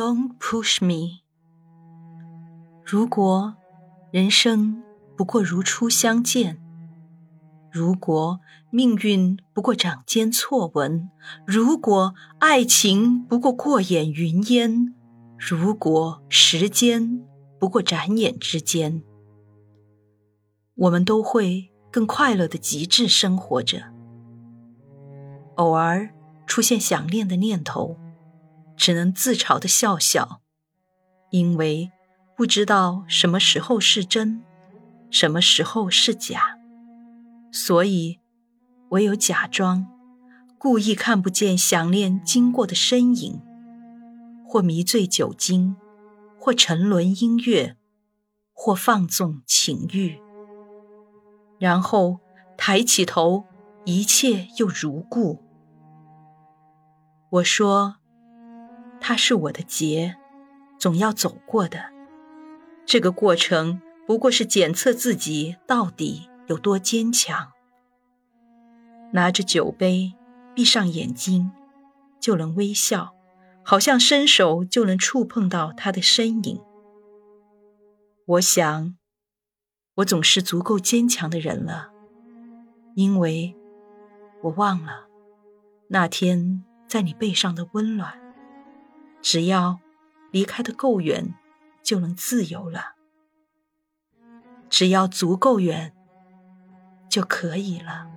Don't push me。如果人生不过如初相见，如果命运不过掌间错纹，如果爱情不过过眼云烟，如果时间不过眨眼之间，我们都会更快乐的极致生活着。偶尔出现想念的念头，只能自嘲的笑笑，因为不知道什么时候是真，什么时候是假，所以唯有假装，故意看不见想念经过的身影，或迷醉酒精，或沉沦音乐，或放纵情欲，然后抬起头，一切又如故。我说：“它是我的劫，总要走过的。这个过程不过是检测自己到底有多坚强。拿着酒杯，闭上眼睛，就能微笑，好像伸手就能触碰到他的身影。我想，我总是足够坚强的人了，因为我忘了那天。”在你背上的温暖，只要离开的够远，就能自由了。只要足够远，就可以了。